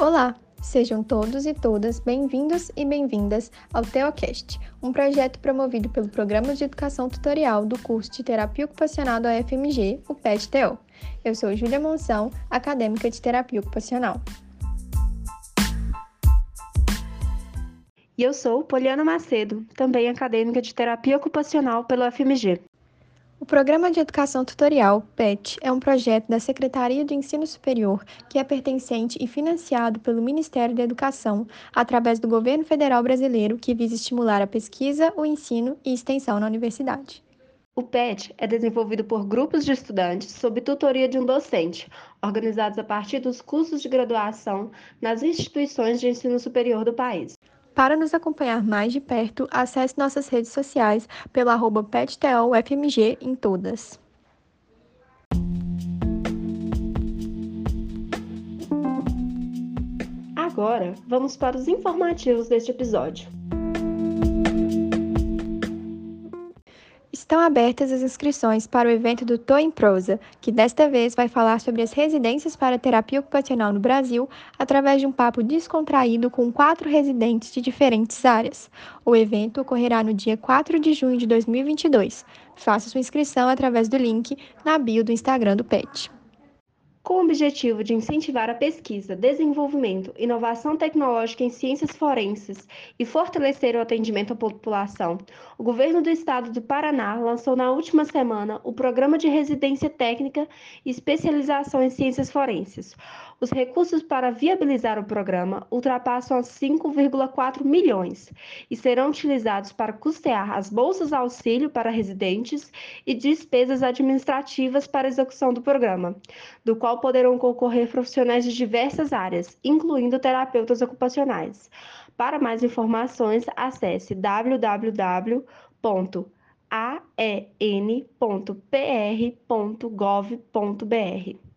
Olá, sejam todos e todas bem-vindos e bem-vindas ao Teocast, um projeto promovido pelo Programa de Educação Tutorial do curso de Terapia Ocupacional da UFMG, o PET-TO. Eu sou Júlia Monção, acadêmica de Terapia Ocupacional. E eu sou Poliana Macedo, também acadêmica de Terapia Ocupacional pela UFMG. O Programa de Educação Tutorial, PET, é um projeto da Secretaria de Ensino Superior que é pertencente e financiado pelo Ministério da Educação através do governo federal brasileiro que visa estimular a pesquisa, o ensino e extensão na universidade. O PET é desenvolvido por grupos de estudantes sob tutoria de um docente, organizados a partir dos cursos de graduação nas instituições de ensino superior do país. Para nos acompanhar mais de perto, acesse nossas redes sociais pelo arroba em todas. Agora, vamos para os informativos deste episódio. Estão abertas as inscrições para o evento do Tô em Prosa, que desta vez vai falar sobre as residências para terapia ocupacional no Brasil através de um papo descontraído com quatro residentes de diferentes áreas. O evento ocorrerá no dia 4 de junho de 2022. Faça sua inscrição através do link na bio do Instagram do PET. Com o objetivo de incentivar a pesquisa, desenvolvimento, inovação tecnológica em ciências forenses e fortalecer o atendimento à população, o governo do estado do Paraná lançou na última semana o Programa de Residência Técnica e Especialização em Ciências Forenses. Os recursos para viabilizar o programa ultrapassam os 5,4 milhões e serão utilizados para custear as bolsas auxílio para residentes e despesas administrativas para execução do programa, do qual poderão concorrer profissionais de diversas áreas, incluindo terapeutas ocupacionais. Para mais informações, acesse www.aen.pr.gov.br.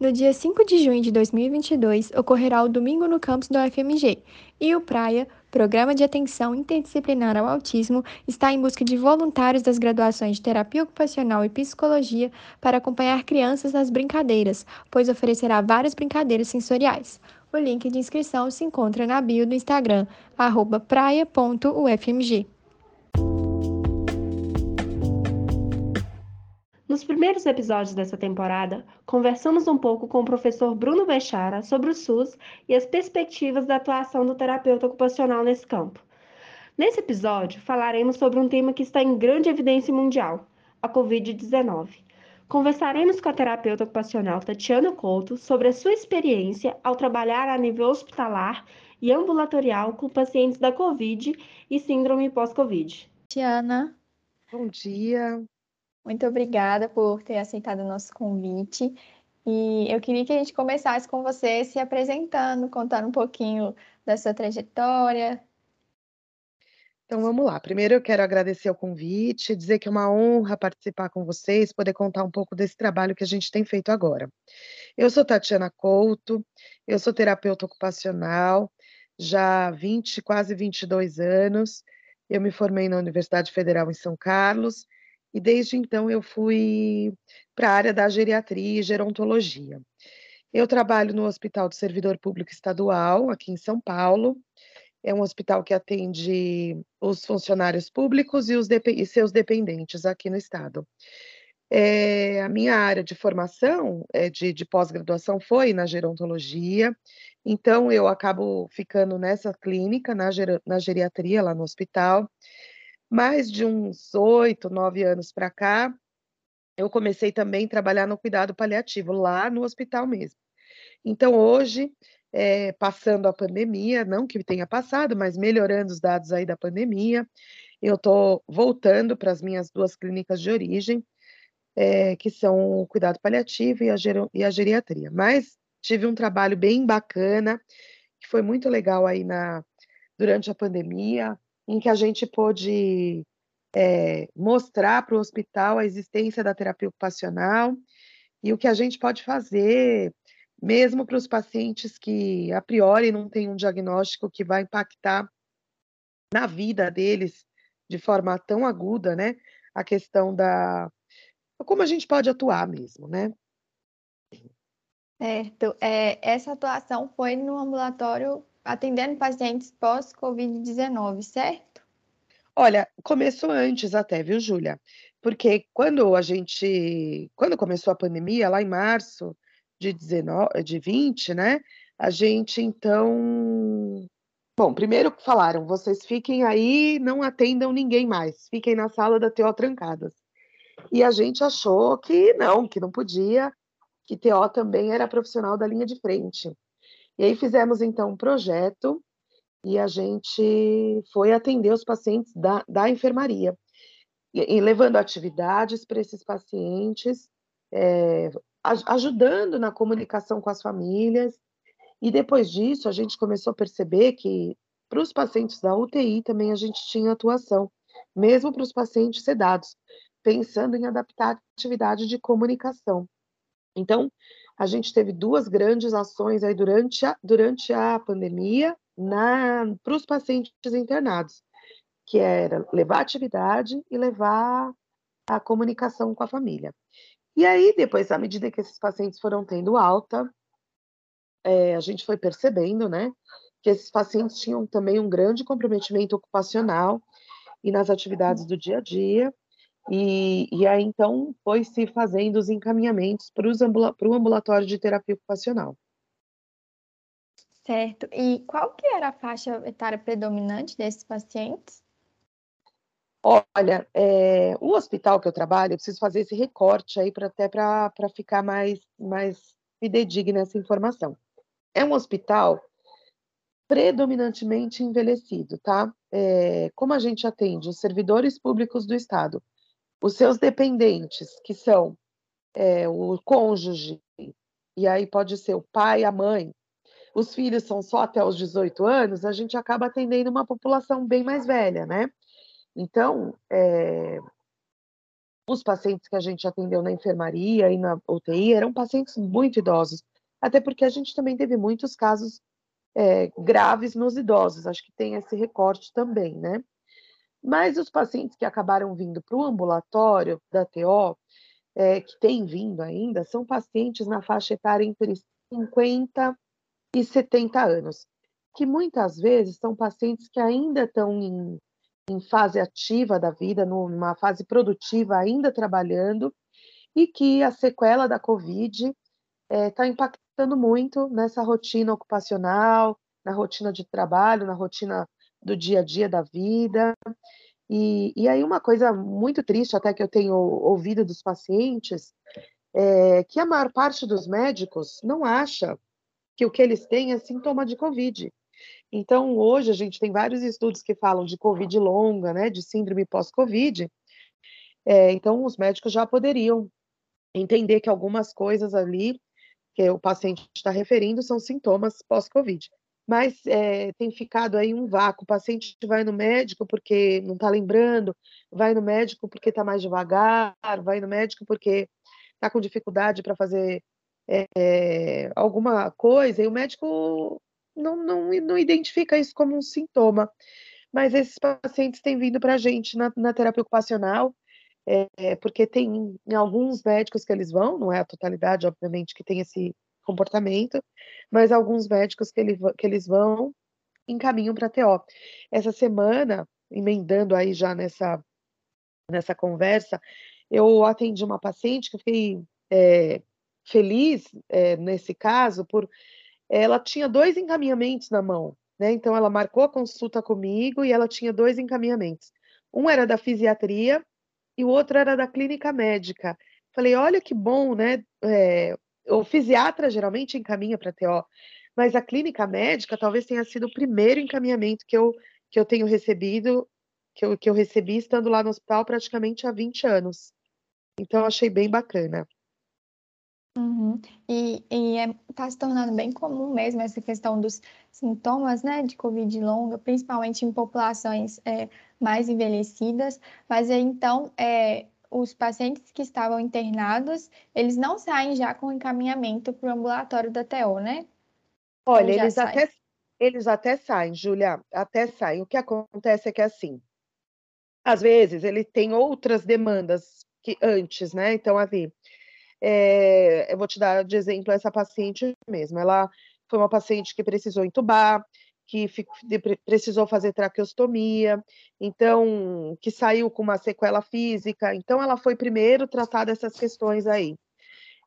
No dia 5 de junho de 2022, ocorrerá o Domingo no Campus da UFMG e o Praia, Programa de Atenção Interdisciplinar ao Autismo, está em busca de voluntários das graduações de Terapia Ocupacional e Psicologia para acompanhar crianças nas brincadeiras, pois oferecerá várias brincadeiras sensoriais. O link de inscrição se encontra na bio do Instagram, praia.ufmg. Nos primeiros episódios dessa temporada, conversamos um pouco com o professor Bruno Bechara sobre o SUS e as perspectivas da atuação do terapeuta ocupacional nesse campo. Nesse episódio, falaremos sobre um tema que está em grande evidência mundial, a Covid-19. Conversaremos com a terapeuta ocupacional Tatiana Couto sobre a sua experiência ao trabalhar a nível hospitalar e ambulatorial com pacientes da Covid e síndrome pós-Covid. Tatiana. Bom dia. Muito obrigada por ter aceitado o nosso convite. E eu queria que a gente começasse com você se apresentando, contando um pouquinho da sua trajetória. Então vamos lá. Primeiro eu quero agradecer o convite, dizer que é uma honra participar com vocês, poder contar um pouco desse trabalho que a gente tem feito agora. Eu sou Tatiana Couto, eu sou terapeuta ocupacional, já há 20, quase 22 anos. Eu me formei na Universidade Federal em São Carlos e desde então eu fui para a área da geriatria e gerontologia. Eu trabalho no Hospital do Servidor Público Estadual, aqui em São Paulo. É um hospital que atende os funcionários públicos e, os e seus dependentes aqui no estado. É, a minha área de formação, é, de, de pós-graduação, foi na gerontologia, então eu acabo ficando nessa clínica, na, ger na geriatria, lá no hospital. Mais de uns oito, nove anos para cá, eu comecei também a trabalhar no cuidado paliativo, lá no hospital mesmo. Então, hoje, é, passando a pandemia, não que tenha passado, mas melhorando os dados aí da pandemia, eu estou voltando para as minhas duas clínicas de origem, é, que são o cuidado paliativo e a, e a geriatria. Mas tive um trabalho bem bacana, que foi muito legal aí na, durante a pandemia, em que a gente pôde é, mostrar para o hospital a existência da terapia ocupacional e o que a gente pode fazer, mesmo para os pacientes que a priori não têm um diagnóstico que vai impactar na vida deles de forma tão aguda, né? A questão da como a gente pode atuar mesmo, né? Certo. É, essa atuação foi no ambulatório atendendo pacientes pós-Covid-19, certo? Olha, começou antes até, viu, Júlia? Porque quando a gente, quando começou a pandemia, lá em março de 19, de 20, né? A gente então, bom, primeiro falaram, vocês fiquem aí, não atendam ninguém mais, fiquem na sala da TO trancadas. E a gente achou que não, que não podia, que TO também era profissional da linha de frente. E aí fizemos então um projeto e a gente foi atender os pacientes da, da enfermaria, e, e levando atividades para esses pacientes, é, ajudando na comunicação com as famílias. E depois disso, a gente começou a perceber que para os pacientes da UTI também a gente tinha atuação, mesmo para os pacientes sedados, pensando em adaptar a atividade de comunicação. Então, a gente teve duas grandes ações aí durante a, durante a pandemia para os pacientes internados, que era levar atividade e levar a comunicação com a família. E aí, depois, à medida que esses pacientes foram tendo alta, é, a gente foi percebendo, né, que esses pacientes tinham também um grande comprometimento ocupacional e nas atividades do dia a dia, e, e aí, então, foi se fazendo os encaminhamentos para ambula o ambulatório de terapia ocupacional. Certo. E qual que era a faixa etária predominante desses pacientes? Olha, é, o hospital que eu trabalho, eu preciso fazer esse recorte aí para até para ficar mais, mais fidedigna essa informação. É um hospital predominantemente envelhecido, tá? É, como a gente atende os servidores públicos do Estado os seus dependentes, que são é, o cônjuge, e aí pode ser o pai, a mãe, os filhos são só até os 18 anos, a gente acaba atendendo uma população bem mais velha, né? Então, é, os pacientes que a gente atendeu na enfermaria e na UTI eram pacientes muito idosos, até porque a gente também teve muitos casos é, graves nos idosos, acho que tem esse recorte também, né? Mas os pacientes que acabaram vindo para o ambulatório da TO, é, que tem vindo ainda, são pacientes na faixa etária entre 50 e 70 anos, que muitas vezes são pacientes que ainda estão em, em fase ativa da vida, numa fase produtiva, ainda trabalhando, e que a sequela da Covid está é, impactando muito nessa rotina ocupacional, na rotina de trabalho, na rotina do dia a dia da vida. E, e aí uma coisa muito triste até que eu tenho ouvido dos pacientes é que a maior parte dos médicos não acha que o que eles têm é sintoma de Covid. Então, hoje a gente tem vários estudos que falam de Covid longa, né, de síndrome pós-Covid. É, então, os médicos já poderiam entender que algumas coisas ali que o paciente está referindo são sintomas pós-Covid mas é, tem ficado aí um vácuo. O paciente vai no médico porque não está lembrando, vai no médico porque está mais devagar, vai no médico porque está com dificuldade para fazer é, alguma coisa, e o médico não, não, não identifica isso como um sintoma. Mas esses pacientes têm vindo para a gente na, na, terapia ocupacional, é, porque tem em alguns médicos que eles vão, não é a totalidade, obviamente, que tem esse comportamento, mas alguns médicos que, ele, que eles vão encaminham para TO. Essa semana, emendando aí já nessa, nessa conversa, eu atendi uma paciente que eu fiquei é, feliz é, nesse caso, por ela tinha dois encaminhamentos na mão, né? Então ela marcou a consulta comigo e ela tinha dois encaminhamentos. Um era da fisiatria e o outro era da clínica médica. Falei, olha que bom, né? É, o fisiatra geralmente encaminha para TO, mas a clínica médica talvez tenha sido o primeiro encaminhamento que eu, que eu tenho recebido, que eu, que eu recebi estando lá no hospital praticamente há 20 anos. Então, achei bem bacana. Uhum. E, está é, tá se tornando bem comum mesmo essa questão dos sintomas, né, de Covid longa, principalmente em populações é, mais envelhecidas. Mas aí, então, é, os pacientes que estavam internados, eles não saem já com encaminhamento para o ambulatório da TO, né? Olha, eles até, eles até saem, Júlia, até saem. O que acontece é que, assim, às vezes ele tem outras demandas que antes, né? Então, assim, É, eu vou te dar de exemplo essa paciente mesmo. Ela foi uma paciente que precisou entubar, que precisou fazer traqueostomia, então, que saiu com uma sequela física. Então, ela foi primeiro tratar dessas questões aí.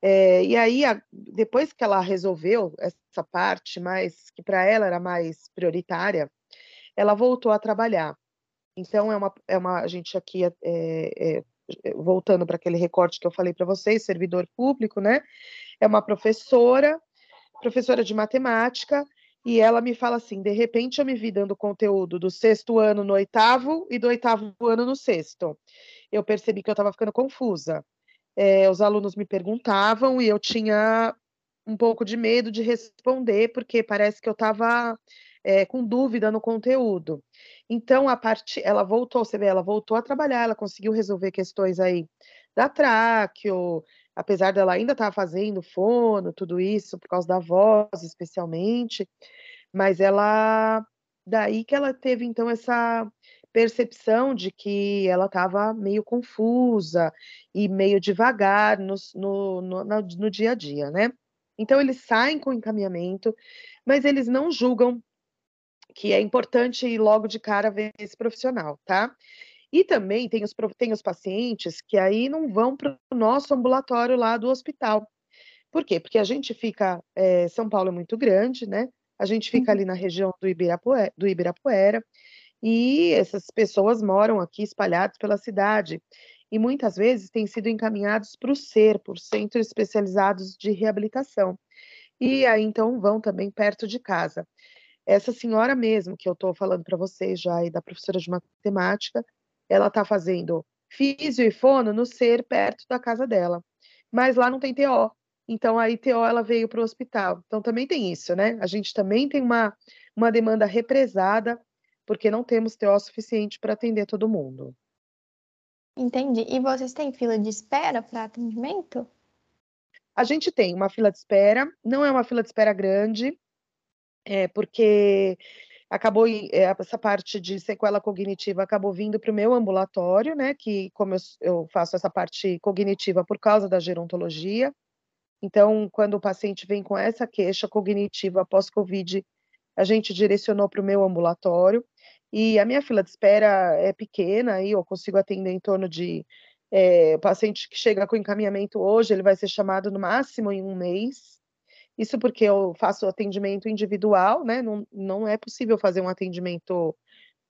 É, e aí, a, depois que ela resolveu essa parte, mais que para ela era mais prioritária, ela voltou a trabalhar. Então, é uma, é uma a gente aqui, é, é, voltando para aquele recorte que eu falei para vocês, servidor público, né? É uma professora, professora de matemática, e ela me fala assim: de repente eu me vi dando conteúdo do sexto ano no oitavo e do oitavo ano no sexto. Eu percebi que eu estava ficando confusa. É, os alunos me perguntavam e eu tinha um pouco de medo de responder, porque parece que eu estava é, com dúvida no conteúdo. Então, a parte, ela voltou, você vê, ela voltou a trabalhar, ela conseguiu resolver questões aí da tráqueo, apesar dela ainda estar tá fazendo fono, tudo isso, por causa da voz, especialmente, mas ela, daí que ela teve, então, essa percepção de que ela estava meio confusa e meio devagar no, no, no, no dia a dia, né? Então, eles saem com encaminhamento, mas eles não julgam que é importante ir logo de cara ver esse profissional, tá? E também tem os, tem os pacientes que aí não vão para o nosso ambulatório lá do hospital. Por quê? Porque a gente fica, é, São Paulo é muito grande, né? A gente fica uhum. ali na região do Ibirapuera, do Ibirapuera, e essas pessoas moram aqui espalhadas pela cidade. E muitas vezes têm sido encaminhados para o SER, por Centros Especializados de Reabilitação. E aí então vão também perto de casa. Essa senhora mesmo, que eu estou falando para vocês já, e da professora de matemática, ela está fazendo físio e fono no ser perto da casa dela. Mas lá não tem TO. Então, aí TO ela veio para o hospital. Então, também tem isso, né? A gente também tem uma, uma demanda represada, porque não temos TO suficiente para atender todo mundo. Entendi. E vocês têm fila de espera para atendimento? A gente tem uma fila de espera, não é uma fila de espera grande, é porque acabou eh, essa parte de sequela cognitiva acabou vindo para o meu ambulatório, né? Que como eu, faço essa parte cognitiva por causa da gerontologia, então quando o paciente vem com essa queixa cognitiva após COVID, a gente direcionou para o meu ambulatório e a minha fila de espera é pequena, aí eu consigo atender em torno de é, o paciente que chega com encaminhamento hoje, ele vai ser chamado no máximo em um mês. Isso porque eu faço atendimento individual, né? Não, não é possível fazer um atendimento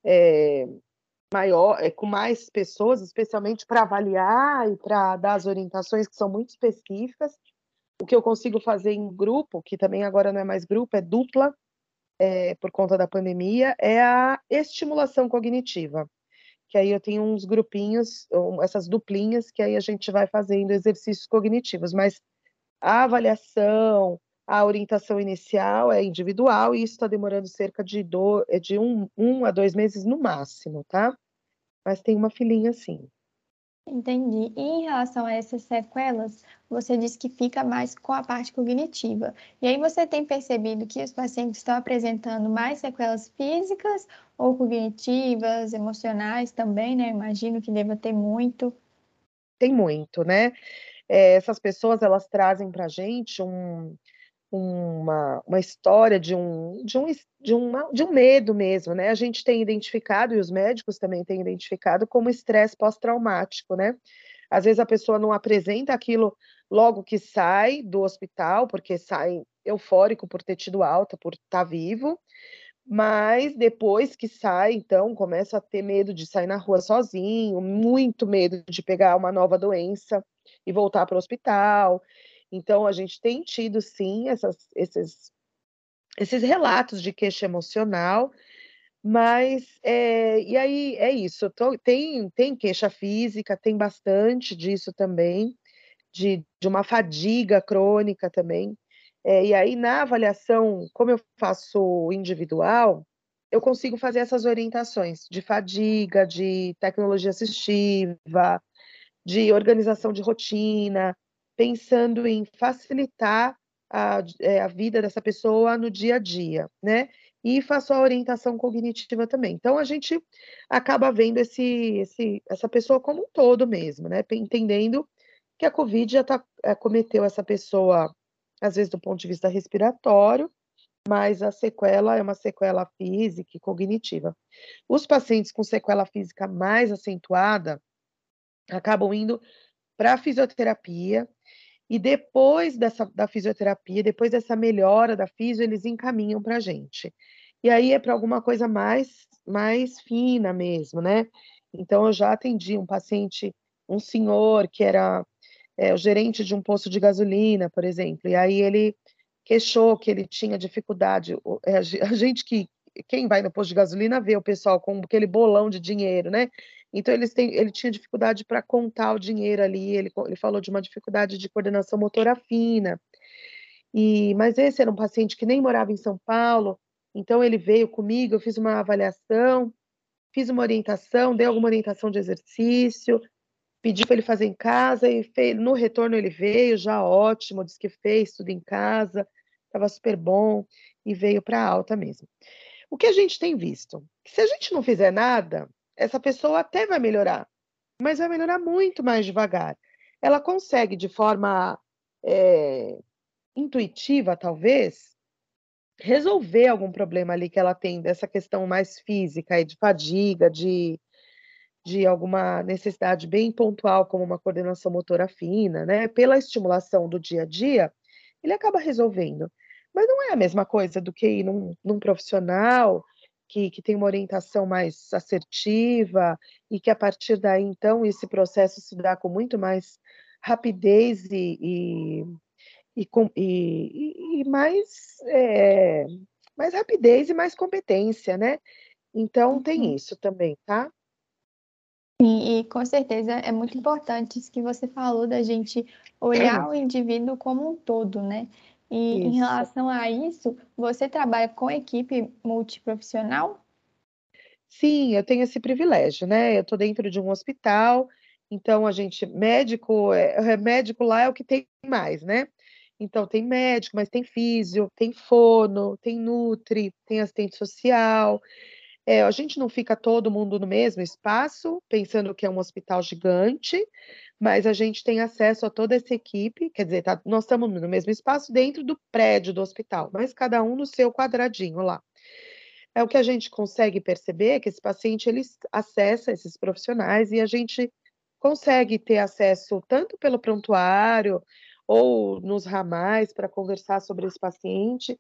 é, maior, é, com mais pessoas, especialmente para avaliar e para dar as orientações que são muito específicas. O que eu consigo fazer em grupo, que também agora não é mais grupo, é dupla, é, por conta da pandemia, é a estimulação cognitiva. Que aí eu tenho uns grupinhos, essas duplinhas, que aí a gente vai fazendo exercícios cognitivos, mas a avaliação, a orientação inicial é individual e isso está demorando cerca de, do, é de um, um a dois meses no máximo, tá? Mas tem uma filinha sim. Entendi. E em relação a essas sequelas, você disse que fica mais com a parte cognitiva. E aí você tem percebido que os pacientes estão apresentando mais sequelas físicas ou cognitivas, emocionais também, né? Imagino que deva ter muito. Tem muito, né? É, essas pessoas, elas trazem para a gente um, uma, uma história de um, de, um, de, uma, de um medo mesmo, né? A gente tem identificado, e os médicos também têm identificado, como estresse pós-traumático, né? Às vezes a pessoa não apresenta aquilo logo que sai do hospital, porque sai eufórico por ter tido alta, por estar tá vivo, mas depois que sai, então, começa a ter medo de sair na rua sozinho, muito medo de pegar uma nova doença e voltar para o hospital. Então, a gente tem tido, sim, essas, esses, esses relatos de queixa emocional, mas, é, e aí, é isso, tô, tem, tem queixa física, tem bastante disso também, de, de uma fadiga crônica também, é, e aí, na avaliação, como eu faço individual, eu consigo fazer essas orientações de fadiga, de tecnologia assistiva, de organização de rotina, pensando em facilitar a, é, a vida dessa pessoa no dia a dia, né? E faço a orientação cognitiva também. Então a gente acaba vendo esse, esse, essa pessoa como um todo mesmo, né? Entendendo que a Covid já tá, é, cometeu essa pessoa, às vezes do ponto de vista respiratório, mas a sequela é uma sequela física e cognitiva. Os pacientes com sequela física mais acentuada acabam indo para a fisioterapia e depois dessa, da fisioterapia, depois dessa melhora da fisio, eles encaminham para a gente. E aí é para alguma coisa mais, mais fina mesmo, né? Então, eu já atendi um paciente, um senhor que era é, o gerente de um posto de gasolina, por exemplo, e aí ele queixou que ele tinha dificuldade. É, a gente que, quem vai no posto de gasolina vê o pessoal com aquele bolão de dinheiro, né? Então, eles têm, ele tinha dificuldade para contar o dinheiro ali, ele, ele falou de uma dificuldade de coordenação motora fina. E, mas esse era um paciente que nem morava em São Paulo, então ele veio comigo, eu fiz uma avaliação, fiz uma orientação, dei alguma orientação de exercício, pedi para ele fazer em casa e fez, no retorno ele veio, já ótimo, disse que fez tudo em casa, estava super bom e veio para alta mesmo. O que a gente tem visto? Que se a gente não fizer nada, essa pessoa até vai melhorar, mas vai melhorar muito mais devagar. Ela consegue, de forma é, intuitiva, talvez, resolver algum problema ali que ela tem dessa questão mais física e de fadiga, de, de alguma necessidade bem pontual, como uma coordenação motora fina, né? Pela estimulação do dia a dia, ele acaba resolvendo. Mas não é a mesma coisa do que ir num, num profissional que, que tem uma orientação mais assertiva e que a partir daí, então, esse processo se dá com muito mais rapidez e, e, e, com, e, e mais, é, mais rapidez e mais competência, né? Então, tem uhum. isso também, tá? Sim, e com certeza é muito importante isso que você falou da gente olhar o indivíduo como um todo, né? E isso. em relação a isso, você trabalha com equipe multiprofissional? Sim, eu tenho esse privilégio, né? Eu estou dentro de um hospital, então a gente, médico, é, é, médico lá é o que tem mais, né? Então tem médico, mas tem físio, tem fono, tem nutri, tem assistente social. É, a gente não fica todo mundo no mesmo espaço, pensando que é um hospital gigante, mas a gente tem acesso a toda essa equipe, quer dizer, tá, nós estamos no mesmo espaço dentro do prédio do hospital, mas cada um no seu quadradinho lá. É o que a gente consegue perceber que esse paciente ele acessa esses profissionais e a gente consegue ter acesso tanto pelo prontuário ou nos ramais para conversar sobre esse paciente.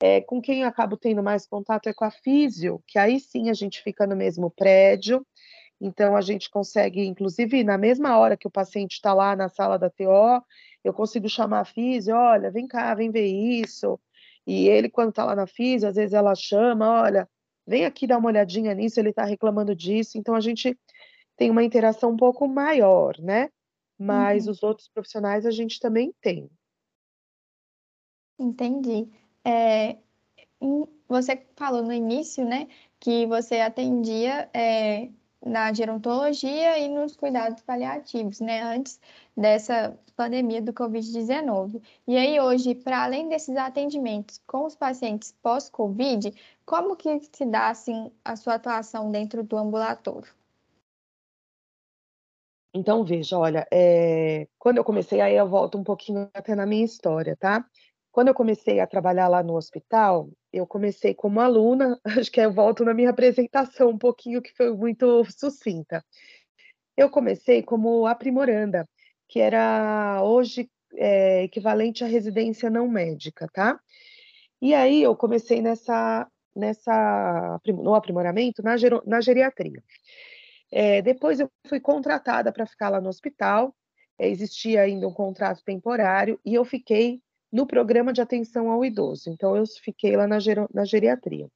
É, com quem eu acabo tendo mais contato é com a físio, que aí sim a gente fica no mesmo prédio então, a gente consegue, inclusive, na mesma hora que o paciente está lá na sala da TO, eu consigo chamar a físio, olha, vem cá, vem ver isso. E ele, quando está lá na físio, às vezes ela chama, olha, vem aqui dar uma olhadinha nisso, ele está reclamando disso. Então, a gente tem uma interação um pouco maior, né? Mas uhum. os outros profissionais a gente também tem. Entendi. É, você falou no início, né, que você atendia é, na gerontologia e nos cuidados paliativos, né, antes dessa pandemia do Covid-19. E aí hoje, para além desses atendimentos com os pacientes pós-Covid, como que se dá assim a sua atuação dentro do ambulatório? Então, veja, olha, é... quando eu comecei, aí eu volto um pouquinho até na minha história, tá? Quando eu comecei a trabalhar lá no hospital, eu comecei como aluna, acho que eu volto na minha apresentação um pouquinho, que foi muito sucinta. Eu comecei como aprimoranda, que era hoje é, equivalente à residência não médica, tá? E aí eu comecei nessa, nessa no aprimoramento na, na geriatria. É, depois eu fui contratada para ficar lá no hospital, é, existia ainda um contrato temporário, e eu fiquei no programa de atenção ao idoso. Então, eu fiquei lá na, na geriatria.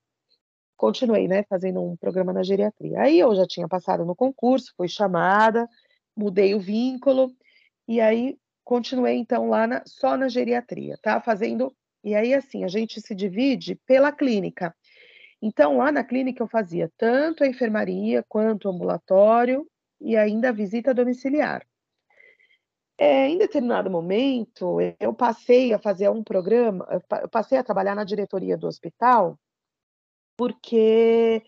Continuei, né, fazendo um programa na geriatria. Aí eu já tinha passado no concurso, fui chamada, mudei o vínculo, e aí continuei, então, lá na, só na geriatria, tá? Fazendo. E aí, assim, a gente se divide pela clínica. Então, lá na clínica eu fazia tanto a enfermaria quanto o ambulatório e ainda a visita domiciliar. É, em determinado momento, eu passei a fazer um programa, eu passei a trabalhar na diretoria do hospital, porque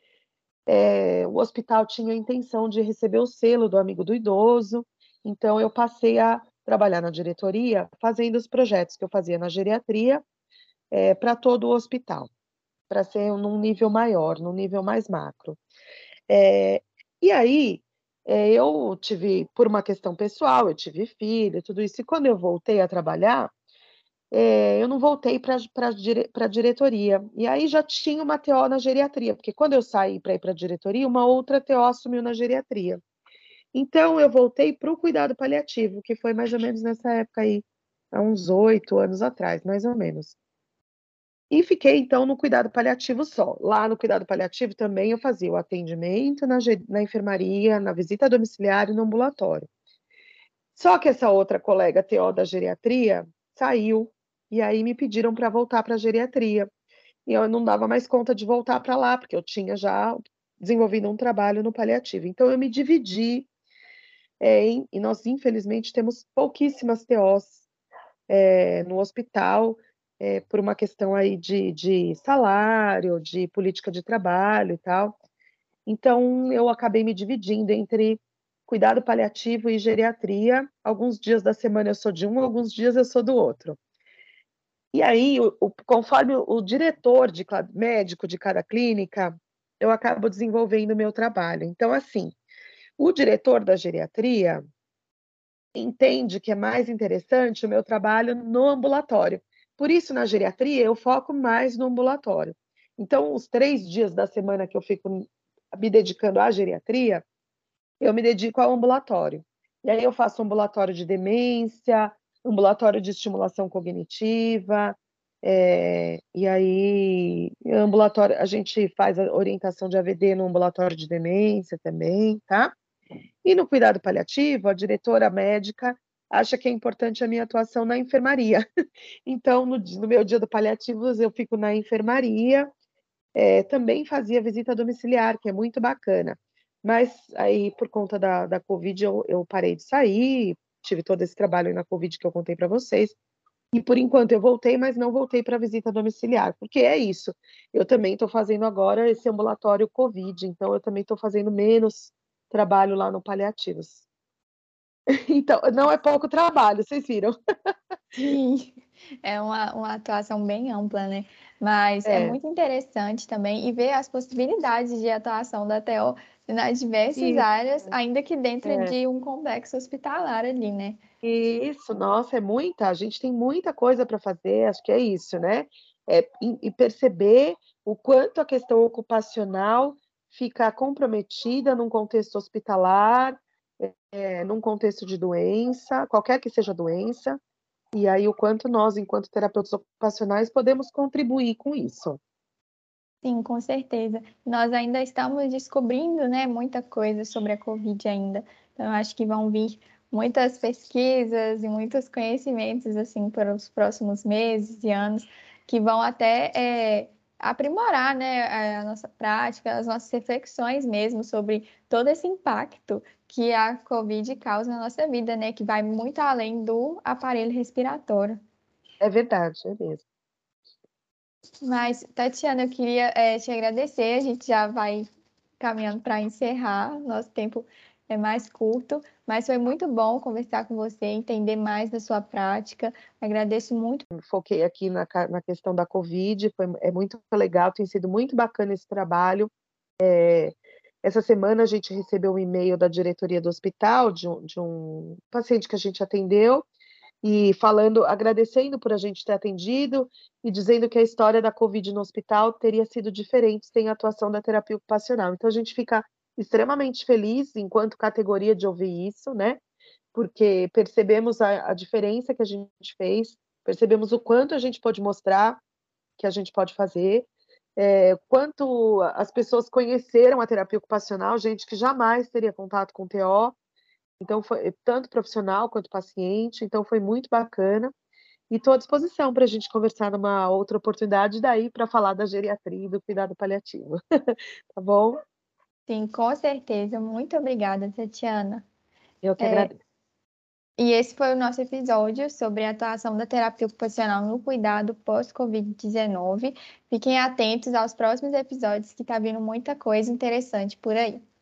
é, o hospital tinha a intenção de receber o selo do amigo do idoso, então eu passei a trabalhar na diretoria, fazendo os projetos que eu fazia na geriatria é, para todo o hospital, para ser num nível maior, num nível mais macro. É, e aí, é, eu tive, por uma questão pessoal, eu tive filho, tudo isso, e quando eu voltei a trabalhar, é, eu não voltei para a diretoria. E aí já tinha uma TO na geriatria, porque quando eu saí para ir para a diretoria, uma outra TO assumiu na geriatria. Então, eu voltei para o cuidado paliativo, que foi mais ou menos nessa época aí, há uns oito anos atrás, mais ou menos. E fiquei, então, no cuidado paliativo só. Lá no cuidado paliativo também eu fazia o atendimento na, na enfermaria, na visita domiciliar e no ambulatório. Só que essa outra colega TO da geriatria saiu e aí me pediram para voltar para a geriatria. E eu não dava mais conta de voltar para lá, porque eu tinha já desenvolvido um trabalho no paliativo. Então eu me dividi é, em, e nós infelizmente temos pouquíssimas TOs é, no hospital é, por uma questão aí de, de salário, de política de trabalho e tal. Então eu acabei me dividindo entre cuidado paliativo e geriatria. Alguns dias da semana eu sou de um, alguns dias eu sou do outro. E aí, o, o, conforme o, diretor de médico de cada clínica, eu acabo desenvolvendo o meu trabalho. Então, assim, o diretor da geriatria entende que é mais interessante o meu trabalho no ambulatório. Por isso, na geriatria, eu foco mais no ambulatório. Então, os três dias da semana que eu fico me dedicando à geriatria, eu me dedico ao ambulatório. E aí eu faço ambulatório de demência, ambulatório de estimulação cognitiva, é, e aí, ambulatório, a gente faz a orientação de AVD no ambulatório de demência também, tá? E no cuidado paliativo, a diretora médica acha que é importante a minha atuação na enfermaria. Então, no, no meu dia do paliativos, eu fico na enfermaria, é, também fazia visita domiciliar, que é muito bacana. Mas aí, por conta da, da Covid, eu, eu parei de sair, tive todo esse trabalho na Covid que eu contei para vocês. E por enquanto eu voltei, mas não voltei para visita domiciliar, porque é isso. Eu também estou fazendo agora esse ambulatório Covid, então eu também estou fazendo menos trabalho lá no paliativos. Então, não é pouco trabalho, vocês viram? Sim, é uma, uma atuação bem ampla, né? Mas é. é muito interessante também e ver as possibilidades de atuação da TO nas diversas Isso. áreas, ainda que dentro é. de um complexo hospitalar ali, né? Isso, nossa, é muita, a gente tem muita coisa para fazer, acho que é isso, né? É, e, perceber o quanto a questão ocupacional fica comprometida num contexto hospitalar, é, num contexto de doença, qualquer que seja a doença, e aí o quanto nós, enquanto terapeutas ocupacionais, podemos contribuir com isso. Sim, com certeza. Nós ainda estamos descobrindo, né, muita coisa sobre a Covid ainda. Então, acho que vão vir muitas pesquisas e muitos conhecimentos, assim, para os próximos meses e anos, que vão até é, aprimorar, né, a nossa prática, as nossas reflexões mesmo sobre todo esse impacto que a Covid causa na nossa vida, né, que vai muito além do aparelho respiratório. É verdade, é mesmo. Mas, Tatiana, eu queria é, te agradecer. A gente já vai caminhando para encerrar. Nosso tempo é mais curto, mas foi muito bom conversar com você, entender mais da sua prática. Agradeço muito. Foquei aqui na, na questão da Covid, foi, é muito legal, tem sido muito bacana esse trabalho. É, essa semana a gente recebeu um e-mail da diretoria do hospital de um, de um paciente que a gente atendeu e falando, agradecendo por a gente ter atendido e dizendo que a história da Covid no hospital teria sido diferente sem a atuação da terapia ocupacional. Então a gente fica extremamente feliz enquanto categoria de ouvir isso, né? Porque percebemos a, a diferença que a gente fez, percebemos o quanto a gente pode mostrar que a gente pode fazer, é, quanto as pessoas conheceram a terapia ocupacional, gente que jamais teria contato com TO, então, foi tanto profissional quanto paciente, então foi muito bacana. E estou à disposição para a gente conversar numa outra oportunidade daí para falar da geriatria e do cuidado paliativo. tá bom? Sim, com certeza. Muito obrigada, Tatiana. Eu que é... agradeço. E esse foi o nosso episódio sobre a atuação da terapia ocupacional no cuidado pós-Covid-19. Fiquem atentos aos próximos episódios que está vindo muita coisa interessante por aí.